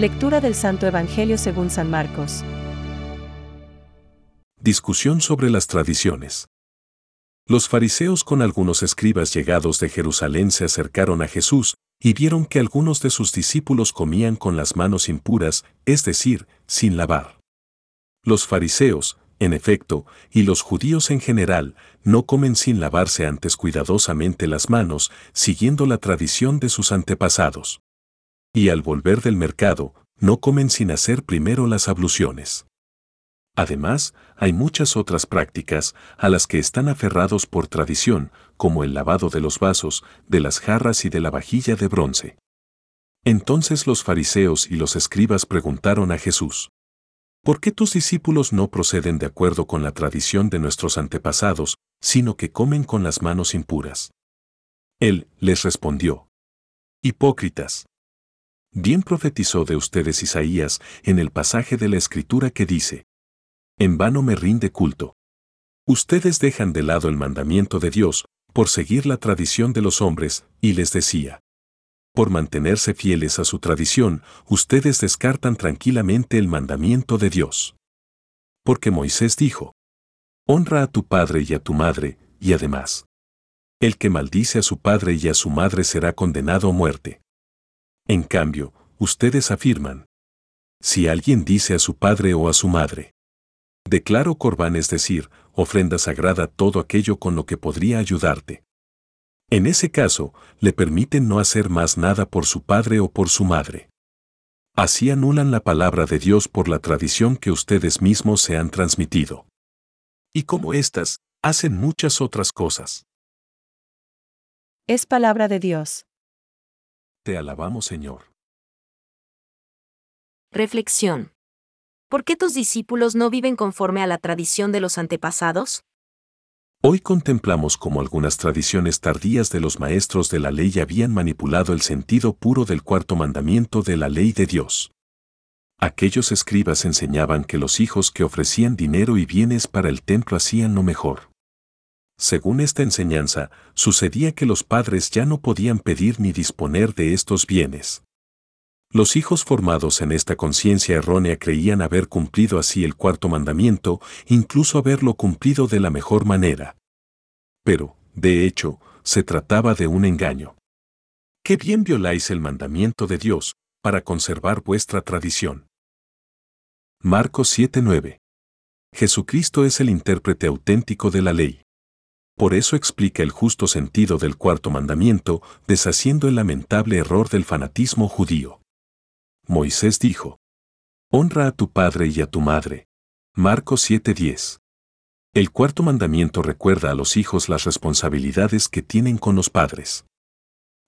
Lectura del Santo Evangelio según San Marcos. Discusión sobre las tradiciones. Los fariseos con algunos escribas llegados de Jerusalén se acercaron a Jesús y vieron que algunos de sus discípulos comían con las manos impuras, es decir, sin lavar. Los fariseos, en efecto, y los judíos en general, no comen sin lavarse antes cuidadosamente las manos, siguiendo la tradición de sus antepasados. Y al volver del mercado, no comen sin hacer primero las abluciones. Además, hay muchas otras prácticas a las que están aferrados por tradición, como el lavado de los vasos, de las jarras y de la vajilla de bronce. Entonces los fariseos y los escribas preguntaron a Jesús, ¿Por qué tus discípulos no proceden de acuerdo con la tradición de nuestros antepasados, sino que comen con las manos impuras? Él les respondió, Hipócritas. Bien profetizó de ustedes Isaías en el pasaje de la Escritura que dice, En vano me rinde culto. Ustedes dejan de lado el mandamiento de Dios por seguir la tradición de los hombres, y les decía, por mantenerse fieles a su tradición, ustedes descartan tranquilamente el mandamiento de Dios. Porque Moisés dijo, Honra a tu padre y a tu madre, y además, el que maldice a su padre y a su madre será condenado a muerte. En cambio, ustedes afirman, si alguien dice a su padre o a su madre, declaro corbán es decir, ofrenda sagrada todo aquello con lo que podría ayudarte. En ese caso, le permiten no hacer más nada por su padre o por su madre. Así anulan la palabra de Dios por la tradición que ustedes mismos se han transmitido. Y como éstas, hacen muchas otras cosas. Es palabra de Dios. Te alabamos, Señor. Reflexión. ¿Por qué tus discípulos no viven conforme a la tradición de los antepasados? Hoy contemplamos cómo algunas tradiciones tardías de los maestros de la ley habían manipulado el sentido puro del cuarto mandamiento de la ley de Dios. Aquellos escribas enseñaban que los hijos que ofrecían dinero y bienes para el templo hacían lo mejor. Según esta enseñanza, sucedía que los padres ya no podían pedir ni disponer de estos bienes. Los hijos formados en esta conciencia errónea creían haber cumplido así el cuarto mandamiento, incluso haberlo cumplido de la mejor manera. Pero, de hecho, se trataba de un engaño. Qué bien violáis el mandamiento de Dios, para conservar vuestra tradición. Marcos 7:9. Jesucristo es el intérprete auténtico de la ley. Por eso explica el justo sentido del cuarto mandamiento, deshaciendo el lamentable error del fanatismo judío. Moisés dijo, Honra a tu padre y a tu madre. Marcos 7:10. El cuarto mandamiento recuerda a los hijos las responsabilidades que tienen con los padres.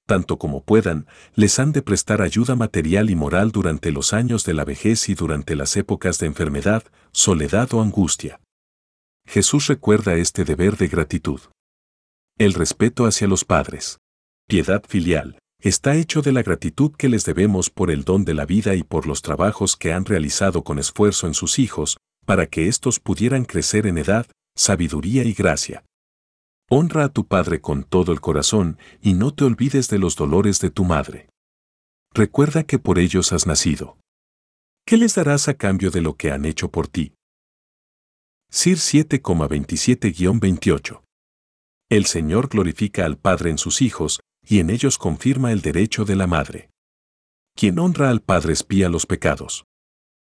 Tanto como puedan, les han de prestar ayuda material y moral durante los años de la vejez y durante las épocas de enfermedad, soledad o angustia. Jesús recuerda este deber de gratitud. El respeto hacia los padres. Piedad filial está hecho de la gratitud que les debemos por el don de la vida y por los trabajos que han realizado con esfuerzo en sus hijos, para que éstos pudieran crecer en edad, sabiduría y gracia. Honra a tu padre con todo el corazón y no te olvides de los dolores de tu madre. Recuerda que por ellos has nacido. ¿Qué les darás a cambio de lo que han hecho por ti? Sir 7,27-28 El Señor glorifica al Padre en sus hijos, y en ellos confirma el derecho de la madre. Quien honra al Padre espía los pecados.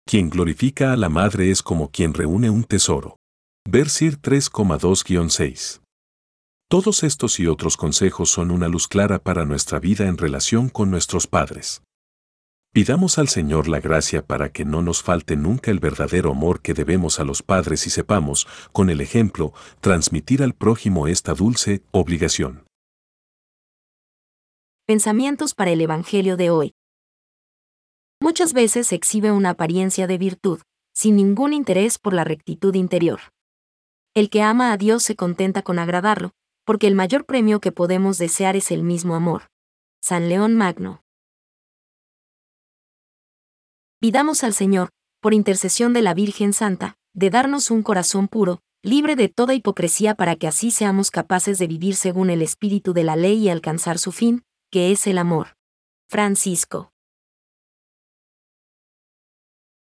Quien glorifica a la madre es como quien reúne un tesoro. Versir 3,2-6. Todos estos y otros consejos son una luz clara para nuestra vida en relación con nuestros padres. Pidamos al Señor la gracia para que no nos falte nunca el verdadero amor que debemos a los padres y sepamos, con el ejemplo, transmitir al prójimo esta dulce obligación. Pensamientos para el Evangelio de hoy. Muchas veces se exhibe una apariencia de virtud, sin ningún interés por la rectitud interior. El que ama a Dios se contenta con agradarlo, porque el mayor premio que podemos desear es el mismo amor. San León Magno. Pidamos al Señor, por intercesión de la Virgen Santa, de darnos un corazón puro, libre de toda hipocresía para que así seamos capaces de vivir según el espíritu de la ley y alcanzar su fin, que es el amor. Francisco.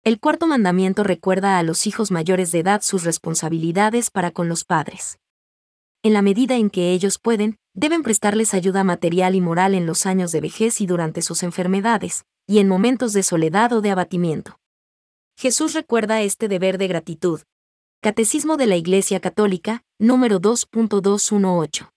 El cuarto mandamiento recuerda a los hijos mayores de edad sus responsabilidades para con los padres. En la medida en que ellos pueden, deben prestarles ayuda material y moral en los años de vejez y durante sus enfermedades, y en momentos de soledad o de abatimiento. Jesús recuerda este deber de gratitud. Catecismo de la Iglesia Católica, número 2.218.